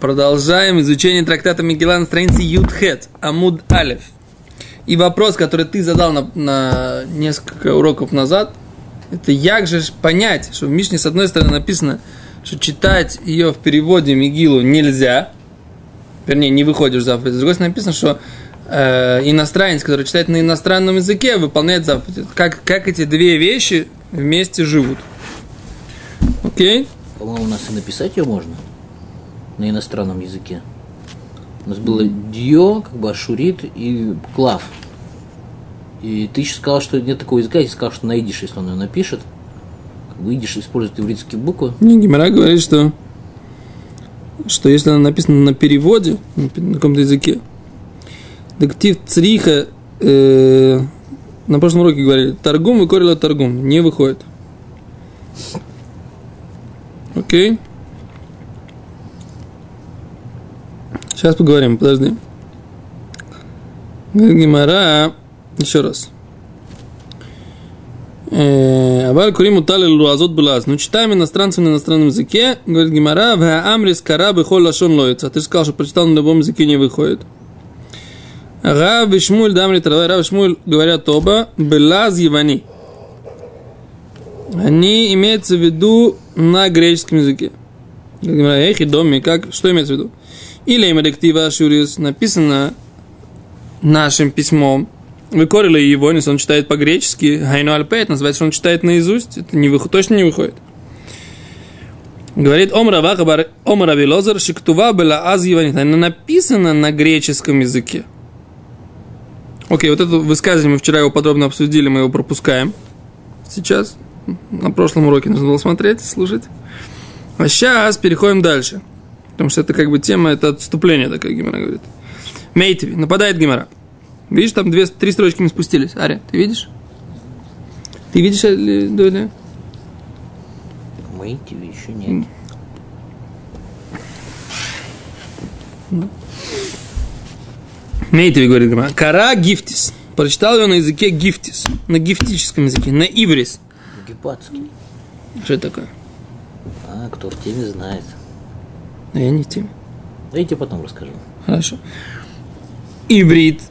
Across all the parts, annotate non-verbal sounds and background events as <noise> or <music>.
Продолжаем изучение трактата Мегила на странице Ютхет, Амуд Алев. И вопрос, который ты задал на, на несколько уроков назад, это как же понять, что в Мишне с одной стороны написано, что читать ее в переводе Мигилу нельзя, вернее, не выходишь заповедь. С другой стороны написано, что э, иностранец, который читает на иностранном языке, выполняет заповедь. Как, как эти две вещи вместе живут. Окей? По-моему, у нас и написать ее можно на иностранном языке. У нас было дио, как бы ашурит и клав. И ты еще сказал, что нет такого языка, и сказал, что найдешь, если он ее напишет. Как бы идиш использует ивритские буквы. Не, Гимара говорит, что, что если она написана на переводе, на каком-то языке, дектив цриха, э, на прошлом уроке говорили, торгум выкорила торгум, не выходит. Окей. Сейчас поговорим, подожди. Гимара, еще раз. Э, Аваль курим утали луазот блаз. Ну, читаем иностранцам на иностранном языке. Говорит Гимара, в амрис кара бихол лашон лоится. Ты же сказал, что прочитал на любом языке не выходит. Рав и Шмуль, дамри травай, Рав Шмуль говорят оба, белаз евани. Они имеются в виду на греческом языке. Гимара, эх, и доми, как, что имеется в виду? Или им директива Ашурис написано нашим письмом, выкорили его, если он читает по-гречески, Хайну Альпет, называется, что он читает наизусть, это не выход, точно не выходит. Говорит Омра Вахабар, Омра Вилозер, Шиктува была аз Она написана на греческом языке. Окей, вот это высказывание мы вчера его подробно обсудили, мы его пропускаем. Сейчас, на прошлом уроке нужно было смотреть, слушать. А сейчас переходим дальше. Потому что это как бы тема, это отступление, такая Гимара говорит. Мейтви, нападает Гимара. Видишь, там две, три строчки мы спустились. Аря, ты видишь? Ты видишь, или, Доля? Тебе еще нет. Мейтви, говорит Гимара. Кара гифтис. Прочитал его на языке гифтис. На гифтическом языке. На иврис. Гепатский. Что это такое? А, кто в теме знает. А я не в теме. Да я тебе потом расскажу. Хорошо. Иврит.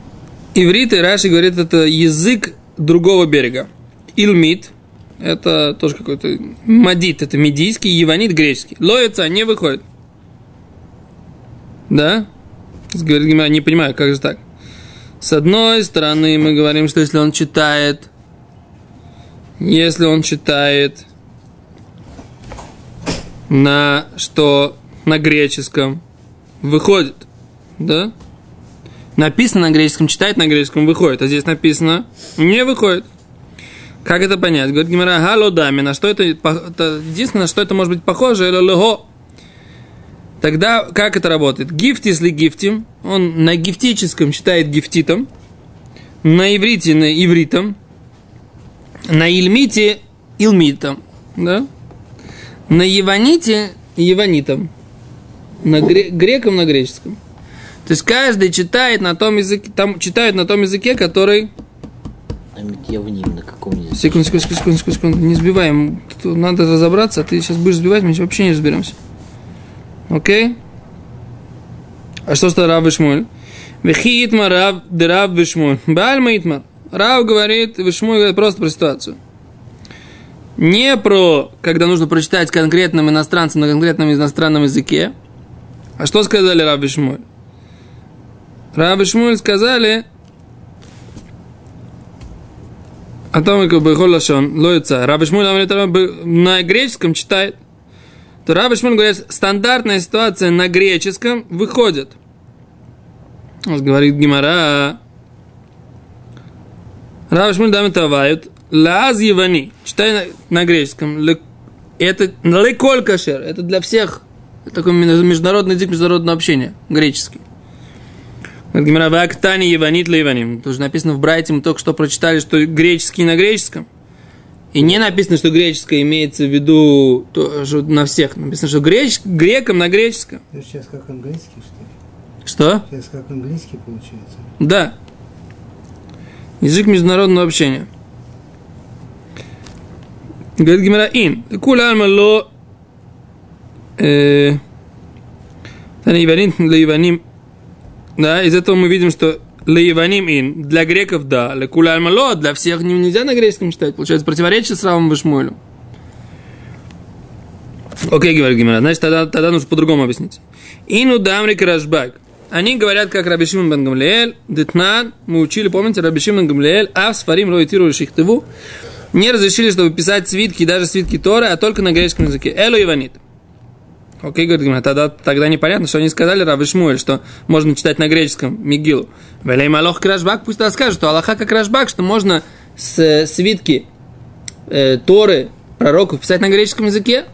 Иврит и Раши говорит, это язык другого берега. Илмит. Это тоже какой-то мадит, это медийский, еванит греческий. Лоица не выходит. Да? Говорит, Гимара, не понимаю, как же так? С одной стороны, мы говорим, что если он читает, если он читает на что на греческом выходит, да? Написано на греческом, читает на греческом, выходит, а здесь написано не выходит. Как это понять? Говорит Гимара, хало дами, на что это, это единственное, что это может быть похоже, это лего. Тогда как это работает? Гифт, если гифтим, он на гифтическом читает гифтитом, на иврите на ивритом, на ильмите илмитом, да? На еваните еванитом, на гре- греком на греческом. То есть каждый читает на том языке, там читают на том языке, который А ведь я в ним на каком языке? Секунду, секунду, секунду, секунду, секунду. Не сбиваем. Тут надо разобраться, а ты сейчас будешь сбивать, мы вообще не разберемся. Окей? А что что Рав Вишмуль? Вехи Итмар Рав, де Рав Вишмуль. Бальма Итмар. Рав говорит, Вишмуль говорит просто про ситуацию. Не про, когда нужно прочитать конкретным иностранцам на конкретном иностранном языке. А что сказали Рав Вишмуль? Рав Вишмуль сказали, о том, как бы Холлашон, Лоица, Раби Шмуль на греческом читает. То Раби Шмуль говорит, стандартная ситуация на греческом выходит. Он говорит Гимара. Раби Шмуль тавают. Лаз Евани. Читай на, на греческом. Это леколь кашер. Это для всех. Такой международный язык международного общения. Греческий. Гимара, «Вактани еванит лейваним». Тоже написано в Брайте, мы только что прочитали, что греческий на греческом. И не написано, что греческое имеется в виду то, что на всех. Написано, что греч, греком на греческом. Это сейчас как английский, что ли? Что? Сейчас как английский получается. Да. Язык международного общения. Говорит Гимара, ин. Куль альма ло... э, Лаиваним, лаиваним. Да, из этого мы видим, что лаиваним ин. Для греков да. Для куляльмало, для всех не- нельзя на греческом читать. Получается противоречие с Равом Башмуэлем. Окей, говорит Гимара, значит, тогда, тогда нужно по-другому объяснить. Ину дамрик рашбак. Они говорят, как Раби Шимон бен Гамлиэль, Детнан, мы учили, помните, Раби Шимон Гамлиэль, а в Сфарим Роитиру Шихтеву, не разрешили, чтобы писать свитки, даже свитки Торы, а только на греческом языке. Элу Иванит. Окей, говорит Гимара, тогда, тогда непонятно, что они сказали Раби Шмуэль, что можно читать на греческом Мигилу. Велей Малох Крашбак, пусть тогда скажет, что Аллаха как Крашбак, что можно с э, свитки э, Торы пророков писать на греческом языке,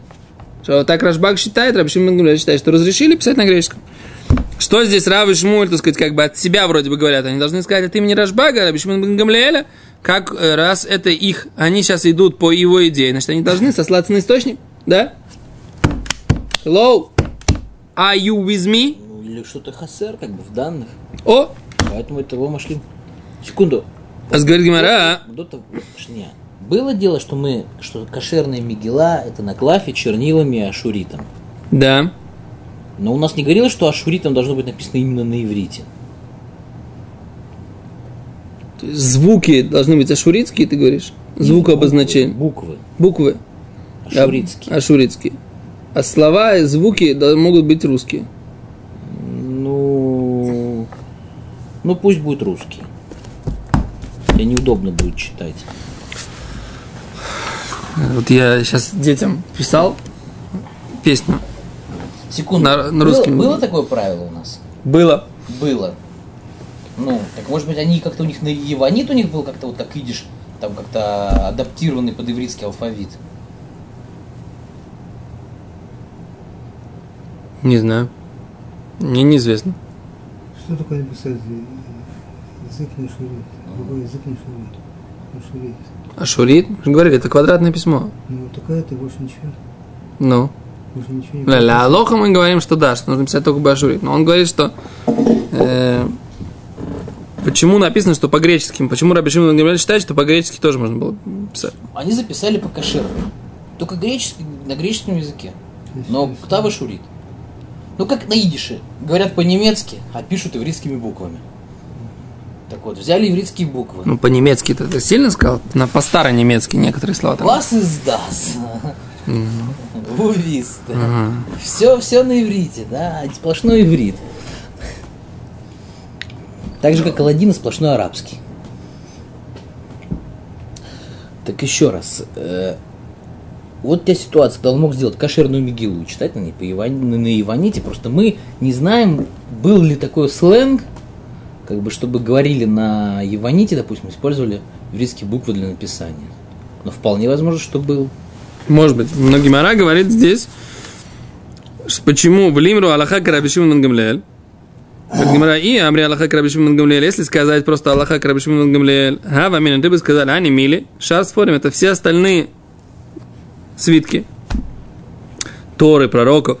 что так Рашбак считает, бен Гамлиэль считает, что разрешили писать на греческом. Что здесь Рав и так сказать, как бы от себя вроде бы говорят? Они должны сказать от имени Рашбага, Раби Шимон бен Гамлиэля, как э, раз это их, они сейчас идут по его идее, значит, они должны сослаться на источник, да? Hello? Are you with me? Ну, или что-то хасер, как бы в данных. О, Поэтому это его нашли. Секунду. а говорит Гимара. Было дело, что мы, что кошерная мигела это на клафе чернилами и ашуритом. да, Но у нас не говорилось, что ашуритом должно быть написано именно на иврите. звуки должны быть ашуритские, ты говоришь? Звук обозначения. Буквы. Буквы. Ашуритские. Ашуритские. А слова и звуки могут быть русские. Ну, ну пусть будет русский. Тебе неудобно будет читать. Вот я сейчас детям писал песню. Секунду. На- на Было- русском. Было, такое правило у нас? Было. Было. Ну, так может быть они как-то у них на Еванит у них был как-то вот как видишь, там как-то адаптированный под ивритский алфавит. Не знаю. Мне неизвестно. Что такое написать э, язык на шурит? Другой язык на шурит. На шурит. Ашурит? Мы же говорили, это квадратное письмо. Ну, такая ты больше ничего. Ну. Больше ничего не Ля ля алоха мы говорим, что да, что нужно писать только башурит. Но он говорит, что э, почему написано, что по-гречески, почему Раби Шимон бен Гамлиэль считает, что по-гречески тоже можно было писать. Они записали по кашеру. Только греческий, на греческом языке. Но ктава шурит. Ну как на идише. Говорят по-немецки, а пишут ивритскими буквами. Так вот, взяли ивритские буквы. Ну, по-немецки ты сильно сказал? На по-старо-немецки некоторые слова. Вас издас. Увист. Все, все на иврите, да, сплошной иврит. Так же, как Аладдин, сплошной арабский. Так еще раз. Вот у тебя ситуация, когда он мог сделать кошерную мигилу и читать на ней на- Иваните, просто мы не знаем, был ли такой сленг, как бы, чтобы говорили на Иваните, допустим, использовали еврейские буквы для написания. Но вполне возможно, что был. Может быть. Но Гимара говорит здесь, почему в Лимру Аллаха Карабишим Говорит Гимара, и Амри Аллаха Карабишим бен Гамлиэль, если сказать просто Аллаха Карабишим бен Гамлиэль, Хава Мина, ты бы сказали, они мили, шар это все остальные свитки, Торы, пророков,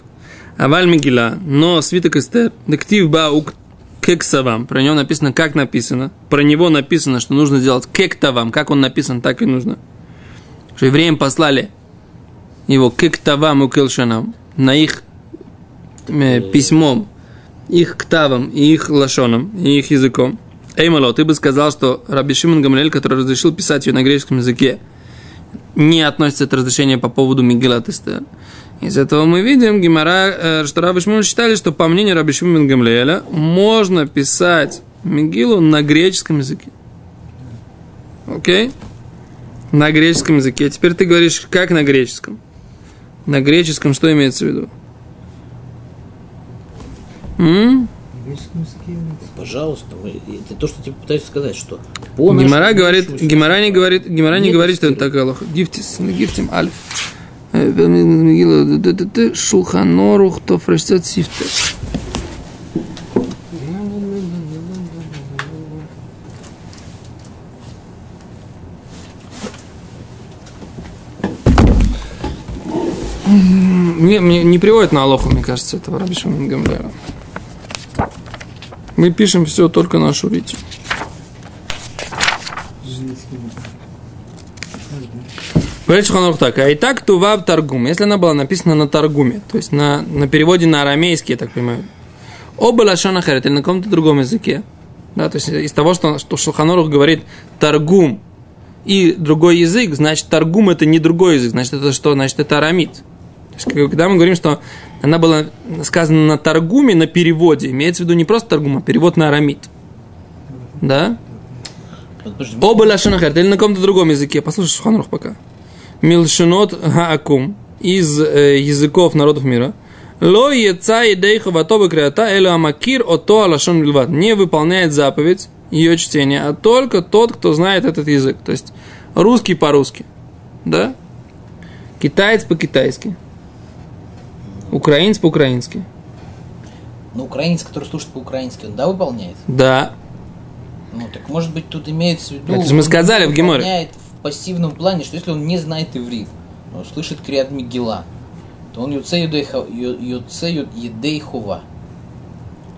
Аваль Мигила, но свиток Эстер, Дектив Баук Кексавам, про него написано, как написано, про него написано, что нужно сделать Кектавам, как он написан, так и нужно. Что евреям послали его Кектавам и Келшанам на их э, письмом, их ктавом и их лашоном, и их языком. Эймало, ты бы сказал, что Раби Шимон Гамлель, который разрешил писать ее на греческом языке, не относится это разрешение по поводу Мигелат Эстер. Из этого мы видим, Гимара, э, что Раби Шимон считали, что по мнению Раби Шимон Гамлеля можно писать Мигилу на греческом языке. Окей? На греческом языке. Теперь ты говоришь, как на греческом? На греческом что имеется в виду? На греческом языке Пожалуйста, мы- это то, что тебе пытаюсь сказать, что по Гимара говорит, Гимара не говорит, Гимара не говорит, что это истории. такая лоха. Гифтис, гифтим, альф. Э, Мигила, д-д-д-д, Шулханорух, Тофрештет, Сифте. Мне, мне не приводит на Алоху, мне кажется, этого Раби Шимон Гамлея. Мы пишем все только на Шурите. Говорит Шуханрух так, а и так тував торгум, если она была написана на торгуме, то есть на, на переводе на арамейский, я так понимаю, Оба лашон ахарет, или на каком-то другом языке. Да, то есть из того, что, что Шулханорух говорит торгум и другой язык, значит, торгум это не другой язык, значит, это что? Значит, это арамит. То есть, когда мы говорим, что она была сказана на торгуме, на переводе, имеется в виду не просто торгум, а перевод на арамит. Да? Оба лашонахер, или на каком-то другом языке. Послушай Шуханрух пока. Милшинот хаакум из э, языков народов мира. Ло яца идейха ватоба креата эла амакир ото алашон вильват. Не выполняет заповедь ее чтения, а только тот, кто знает этот язык. То есть русский по-русски. Да? Китаец по-китайски. Украинец по-украински. Ну, украинец, который слушает по-украински, он да, выполняет? Да. Ну, так может быть тут имеется в виду... Это же мы сказали в Геморе. выполняет в пассивном плане, что если он не знает иврит, но слышит криат Мигела, то он юце едейхова.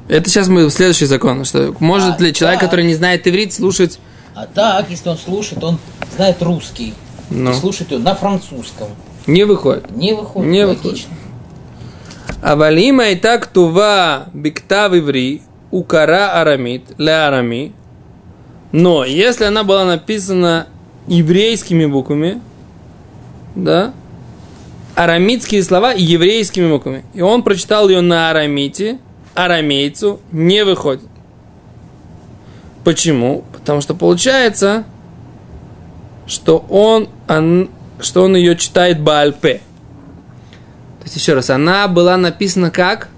Это сейчас мы в следующий закон. Что может А, ли человек, да. который не знает иврит, слушать А так, если он слушает, он знает русский, Ну. и слушает его на французском. Не выходит. Не выходит, Не логично. Авалима и так тува биктав иври укара арамит ля арами. Но если она была написана еврейскими буквами, да, арамитские слова еврейскими буквами, и он прочитал ее на арамите, арамейцу не выходит. Почему? Потому что получается, что он, он- что он ее читает Баальпе. То есть, еще раз, она была написана как?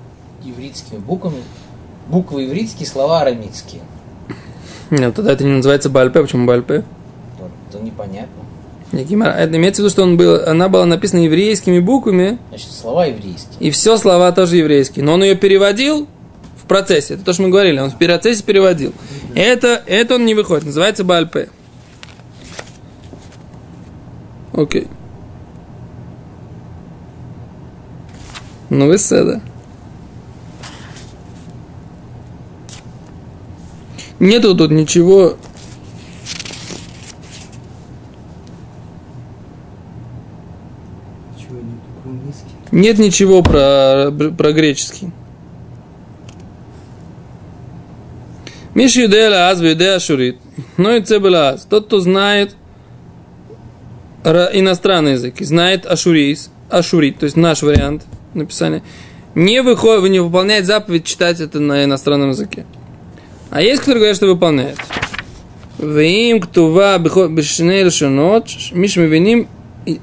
Ивритскими буквами. Буквы ивритские, слова арамитские. Нет, тогда это не называется Баальпе. Почему Баальпе? Вот, это непонятно. Не Гемара. Это имеется в виду, что он был, она была написана еврейскими буквами, Значит, слова еврейские. и все слова тоже еврейские. Но он ее переводил в процессе. Это то, что мы говорили. Он в процессе переводил. Это, это он не выходит. Называется Баальпе. Окей. Ну, вы седа. Нету тут ничего Чего нет? Ничего про, про греческий. Миши юдея аз юдея шурит. Но и цебела аз. Тот, кто знает ра- иностранный язык, знает ашурис, ашурит, то есть наш вариант написания, не выходит, не выполняет заповедь читать это на иностранном языке. А есть, которые говорят, что выполняет. Вим ктува бешней лшонот, миш мивиним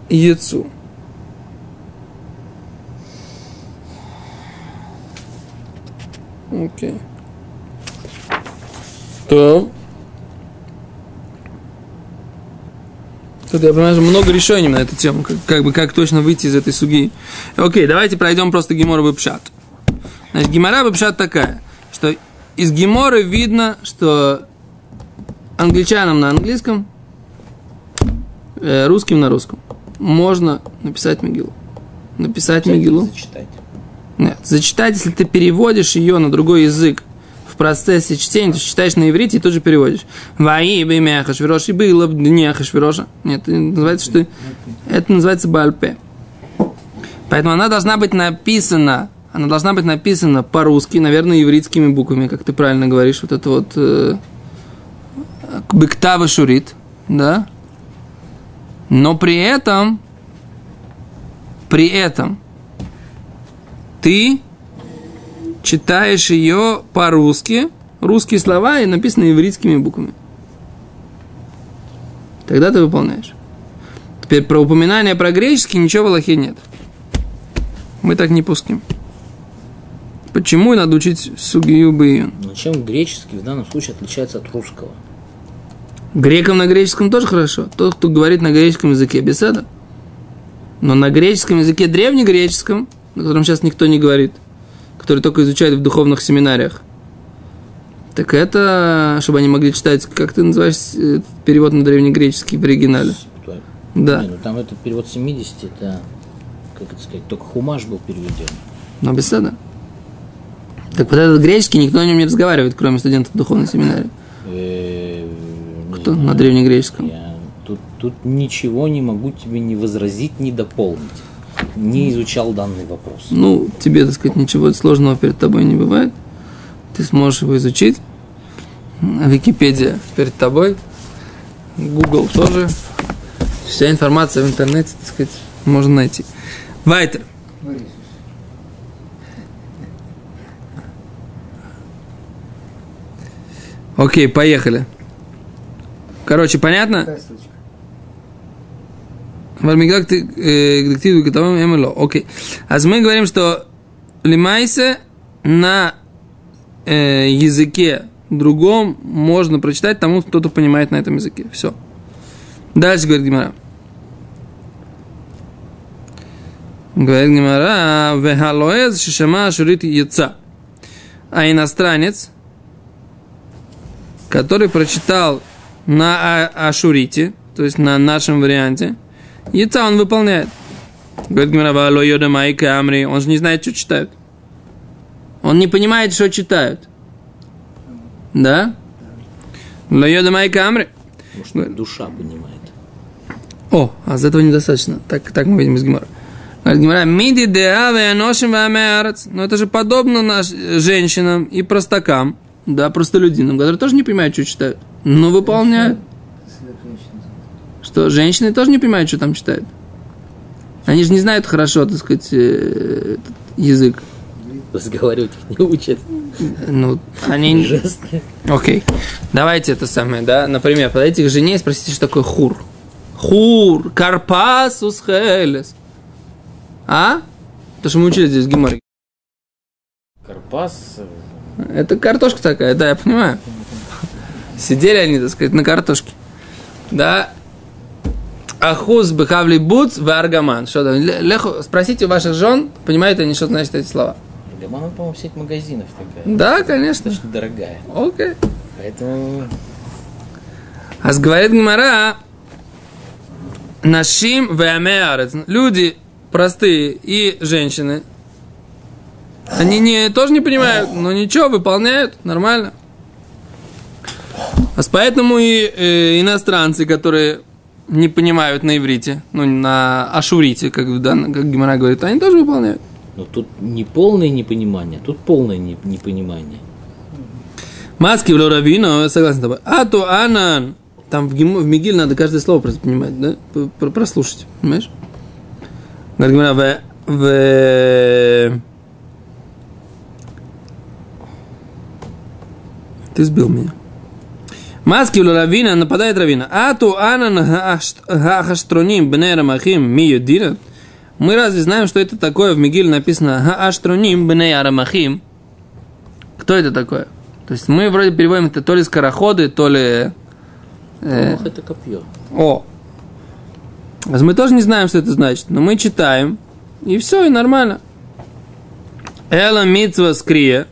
яцу. Окей. То. Тут я понимаю, что много решений на эту тему, как, как бы как точно выйти из этой суги. Окей, давайте пройдем просто Геморовый пшат. Значит, Гемора пшат такая, что из Геморы видно, что англичанам на английском, э, русским на русском можно написать Мигилу. Написать Мигилу. Зачитать. Нет, зачитать, если ты переводишь ее на другой язык в процессе чтения, ты читаешь на иврите и тут же переводишь. Ваи бимя Ахашвирош и было в дне Ахашвироша. Нет, называется, что это называется Бальпе. Поэтому она должна быть написана, она должна быть написана по-русски, наверное, ивритскими буквами, как ты правильно говоришь, вот это вот э, Бектава Шурит, да? Но при этом, при этом, ты читаешь ее по-русски, русские слова и написаны ивритскими буквами. Тогда ты выполняешь. Теперь про упоминание про греческий ничего в Аллахе нет. Мы так не пуским. Почему надо учить сугию быюн? Но чем греческий в данном случае отличается от русского? Грекам на греческом тоже хорошо. Тот, кто говорит на греческом языке, беседа. Но на греческом языке, древнегреческом, на котором сейчас никто не говорит, который только изучают в духовных семинариях, так это, чтобы они могли читать, как ты называешь э, перевод на древнегреческий в оригинале? Да. Не, ну там этот перевод 70, это, как это сказать, только хумаш был переведен. Но беседа. Так вот этот греческий никто о нем не разговаривает, кроме студентов духовной семинарии. Э, Кто на древнегреческом? Я тут, тут ничего не могу тебе не возразить, не дополнить. Не изучал данный вопрос. Ну, тебе, так сказать, ничего сложного перед тобой не бывает. ты сможешь его изучить. Википедия перед тобой. Google тоже. Вся информация в интернете, так сказать, можно найти. Вайтер. Окей, поехали. Короче, понятно? Окей. А мы говорим, что лимайсе на э, языке другом можно прочитать тому, кто-то понимает на этом языке. Все. Дальше говорит Гимара. Говорит Гимара, вехалоэз шишама шурит яца. А иностранец, который прочитал на Ашурите, то есть на нашем варианте, яца он выполняет. Говорит Гимара, «Вало йода майка амри». Он же не знает, что читают. Он не понимает, что читают. Да? Ло йода майка амри. Может, душа понимает. О, а за этого недостаточно. Так, так мы видим из Гимара. Говорит миди деаве вамеарец. Но это же подобно наш, женщинам и простакам, да, простолюдинам, которые тоже не понимают, что читают, но выполняют. Что, женщины тоже не понимают, что там читают? Они же не знают хорошо, так сказать, э, этот язык. Разговаривать их не учат. Ну, они... Жестко. Окей. Давайте это самое, да? Например, подойдите к жене и спросите, что такое хур. Хур, карпасус хелес. А? То, что мы учили здесь в Гиморе. Карпас. э, Это картошка такая, да, я понимаю. Сидели они, так сказать, на картошке. Да. Ахуз бехавли буц в аргаман. Что там? Ле- леху- Спросите у ваших жен, понимают они, что значит эти слова. Гамана, по-моему, сеть магазинов такая. Да, конечно. Достаточно дорогая. Окей. Поэтому А говорит Гмара, Нашим веамеарец. Люди простые и женщины. Они не, тоже не понимают, но ничего, выполняют, нормально. А поэтому и э, иностранцы, которые не понимают на иврите, ну, на ашурите, как, в дан- как Гимара говорит, они тоже выполняют. ну, тут не полное непонимание, тут полное не- непонимание. Маски в Лоравино, согласен с тобой. А то Анан. Там в, Гиму- в Мигиль надо каждое слово понимать, да? Прослушать, понимаешь? Говорит, Гимара, в, в... Ты сбил меня. Маски у Равина нападает Равина. А то Анан Хахаштроним Бней Рамахим Миюдина. Мы разве знаем, что это такое? В Мигиле написано Хааштроним Бней Арамахим. Кто это такое? То есть мы вроде переводим это то ли скороходы, то ли... э, это копье. о. Мы тоже не знаем, что это значит, но мы читаем, и все, и нормально. Эла митцва скрия.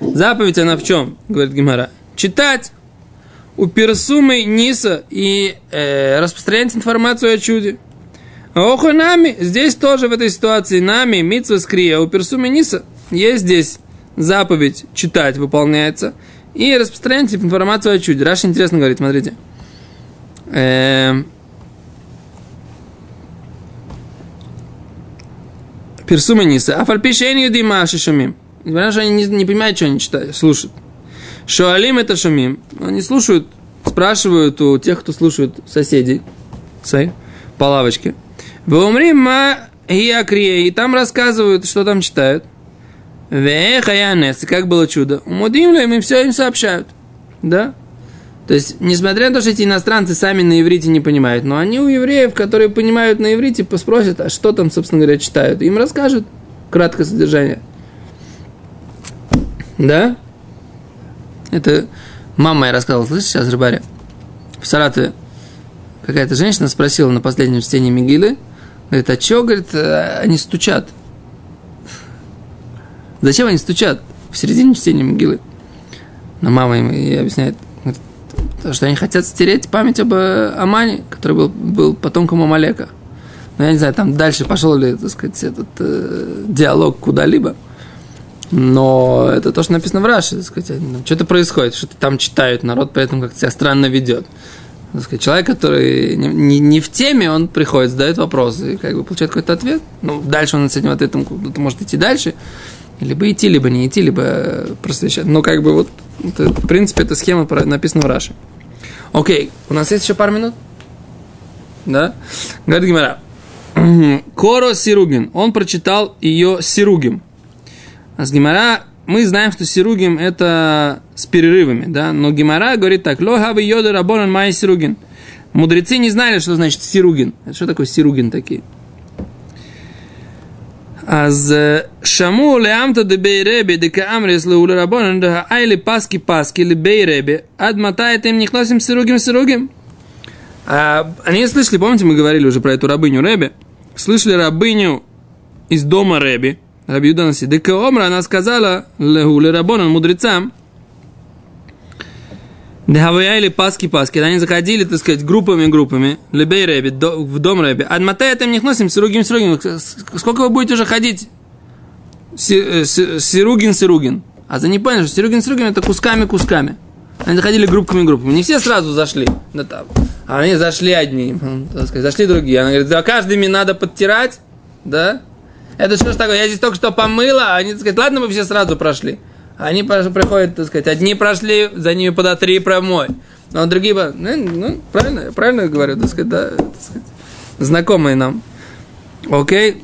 Заповедь она в чем, говорит Гимара? Читать у персумы Ниса и э, распространять информацию о чуде. Оху нами, здесь тоже в этой ситуации нами, митцва скрия, у персумы Ниса есть здесь заповедь читать выполняется и распространять информацию о чуде. Раша интересно говорит, смотрите. Эм, Персума Ниса. А фальпишен юдима то, что они не, не понимают, что они читают, слушают. Шуалим это шумим. Они слушают, спрашивают у тех, кто слушает соседей свои по лавочке. Вы умрим ма и там рассказывают, что там читают. Вехаянес, как было чудо. Умудим им все им сообщают. Да? То есть, несмотря на то, что эти иностранцы сами на иврите не понимают, но они у евреев, которые понимают на иврите, спросят, а что там, собственно говоря, читают. Им расскажут краткое содержание. Да? Это мама моя рассказывала, слышишь, сейчас рыбаря. В Саратове какая-то женщина спросила на последнем чтении Мигилы, говорит, а что, говорит, они стучат? Зачем они стучат в середине чтения Мигилы? Но мама им ей объясняет, говорит, что они хотят стереть память об э, Амане, который был, был потомком Амалека. Но я не знаю, там дальше пошел ли, так сказать, этот э, диалог куда-либо. Но это то, что написано в Раше, сказать. ну, Что-то происходит, что-то там читают, народ поэтому как-то себя странно ведет. Так сказать, человек, который не, не, не в теме, он приходит, задает вопросы и как бы получает какой-то ответ. Ну, дальше он с этим ответом может идти дальше. Либо идти, либо не идти, либо просвещать. Но как бы вот, это, в принципе, эта схема написана в Раши. Окей, у нас есть еще пару минут? Да? Говорит Гимара. <clears throat> Коро Сиругин. Он прочитал ее Сиругим. А с Гимара мы знаем, что Сиругим это с перерывами, да? Но Гимара говорит так. Ло хави йода рабонан май Сиругин. Мудрецы не знали, что значит Сиругин. Это что такое Сиругин такие? אז שמעו לעמתא דבי רבי דקאמריס לאולי רבונן דהאיילי פסקי פסקי לבי רבי עד מתי אתם נכנסים סירוגים סירוגים? А, Они слышали, помните, мы говорили уже про эту рабыню Рэби? Слышали рабыню из дома Рэби, Раби Юданаси. Дека Омра, она сказала Легуле Рабонан, мудрецам, Дехаваяли паски паски. Они заходили, так сказать, группами-группами. Лебей Рэби, в дом Рэби. Адматай это них носим, сиругим, сиругим. Сколько вы будете уже ходить? Си- си- Сиругин, сиругин. А за не поняли, что сиругин, сиругин это кусками-кусками. Они заходили группами-группами. Не все сразу зашли. Да там. А они зашли одни, сказать, зашли другие. Она говорит, за каждыми надо подтирать, да? Это что ж такое? Я здесь только что помыла, а они, так сказать, ладно, мы все сразу прошли. Они пр- приходят, так сказать, одни прошли, за ними подотри и промой. Но другие, ну, ну, правильно, правильно говорю, так сказать, да, так сказать, знакомые нам. Окей.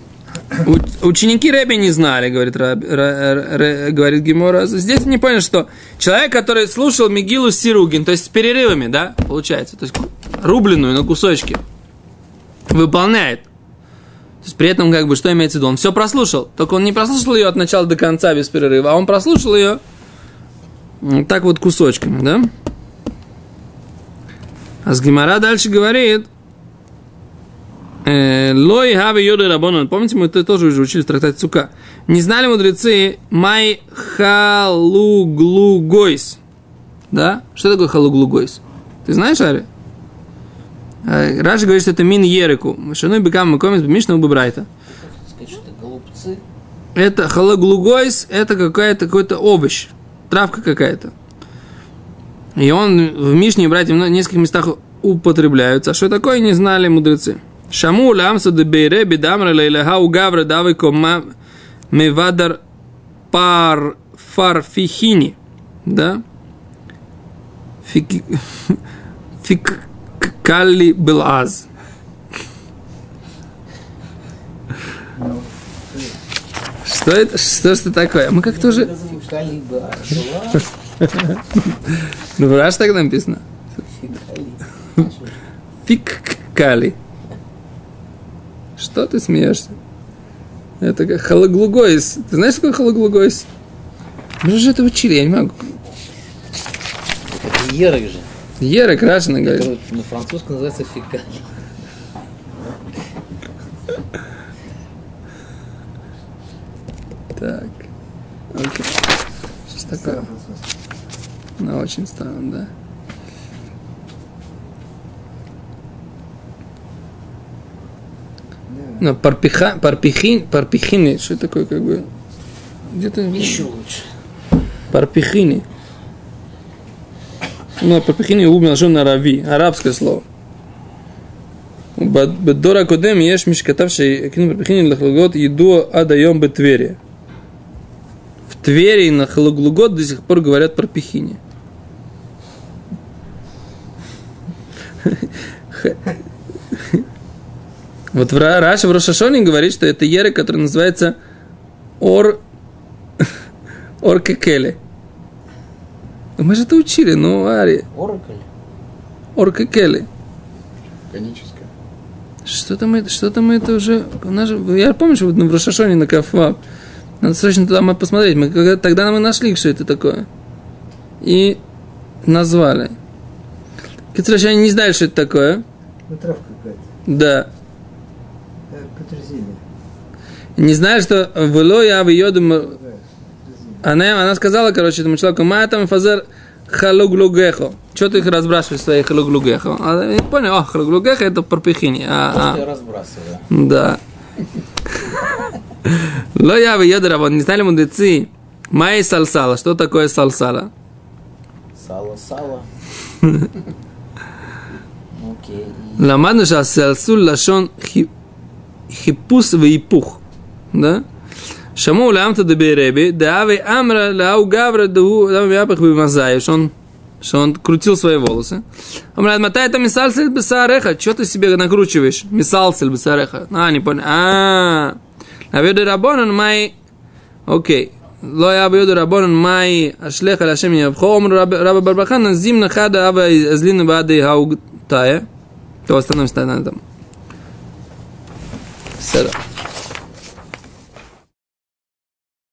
У- ученики Рэби не знали, говорит, Раби- Ра- Ра- говорит Гимора. Здесь не понял, что человек, который слушал Мигилу Сиругин, то есть с перерывами, да, получается, то есть рубленную на кусочки, выполняет. То есть при этом, как бы, что имеется в виду? Он все прослушал, только он не прослушал ее от начала до конца без перерыва, а он прослушал ее вот так вот кусочками, да? А с Гимара дальше говорит, э, Лой хави йоды рабонан. Помните, мы это тоже уже учили в трактате Цука. Не знали мудрецы май халуглугойс. Да? Что такое халуглугойс? Ты знаешь, Ари? Э, Раши говорит, что это мин ереку. Шану бекам макомис бмишна убыбрайта. Это халаглугойс, это какая-то какой-то овощ, травка какая-то. И он в Мишне, братья, в нескольких местах употребляются. А что такое, не знали мудрецы. Шаму ламса де бедамра лейляха у гавра давы кома мевадар пар фарфихини. Да? <laughs> Фик... Фик... Калли белаз. Что это? Что это такое? Мы как-то уже... Ну, в Раш так написано. фикали. Фиккали. Что ты смеешься? Это как халаглугойс. Ты знаешь, что такое халаглугойс? Мы же это учили, я не могу. Это же. Ера крашена говорит. который на французском называется фекалий. Так. Окей. Что ж такое? Ну, очень странно, да. Ну, парпиха, парпихин, парпихини, что это такое, как бы, где-то... Еще лучше. Парпихини. Ну, а Но Парпихин Иу Мелшон Арави, арабское слово. Бедора Кодем ешь Мишкатавший Кину Парпихин Лахлагот Еду Адаем Бетвери. В Твери на Халаглугот до сих пор говорят про Пихини. Вот в Раша в Рошашоне говорит, что это ера, которая называется Ор Оркекеле. Мы же это учили, ну, Ари. Ораколь. Оркекеле. Коническое. Что-то мы, что-то мы это уже... же- я помню, что в Рошашоне на Кафа. Надо срочно туда посмотреть. Мы, когда- тогда мы нашли, что это такое. И назвали. Короче, они не знали, что это такое. Ну, травка какая-то. Да. Э, Петрезилия. Не знали, что вело я в йоду... Она, она сказала, короче, этому человеку, матам фазер халуглугехо. Что ты их разбрасываешь, свои халуглугехо? А, я понял, «А, о, халуглугехо это парпихини. А, а. Да. Ло я вы йодра, вот не знали мудрецы. Май сальсала. Что такое сальсала? Сало, сало. <laughs> Ламадну шасальсул лашон хипус вейпух. Да? Шаму лямта дебереби, давай амра ляу гавра духу, давай япах бимазай, что он что он крутил свои волосы. Он говорит, мотай это мисальсель бесареха, что ты себе накручиваешь? Мисалсель бесареха. А, не понял. А, наведу рабонан май, окей. לא היה ביודו רבונן מאי אשליך על השם יבחו, אומר רבי בר בחן, זימנה חדה אבה הזלינו בעדי האוג תאיה. טוב, остановимся на этом. בסדר.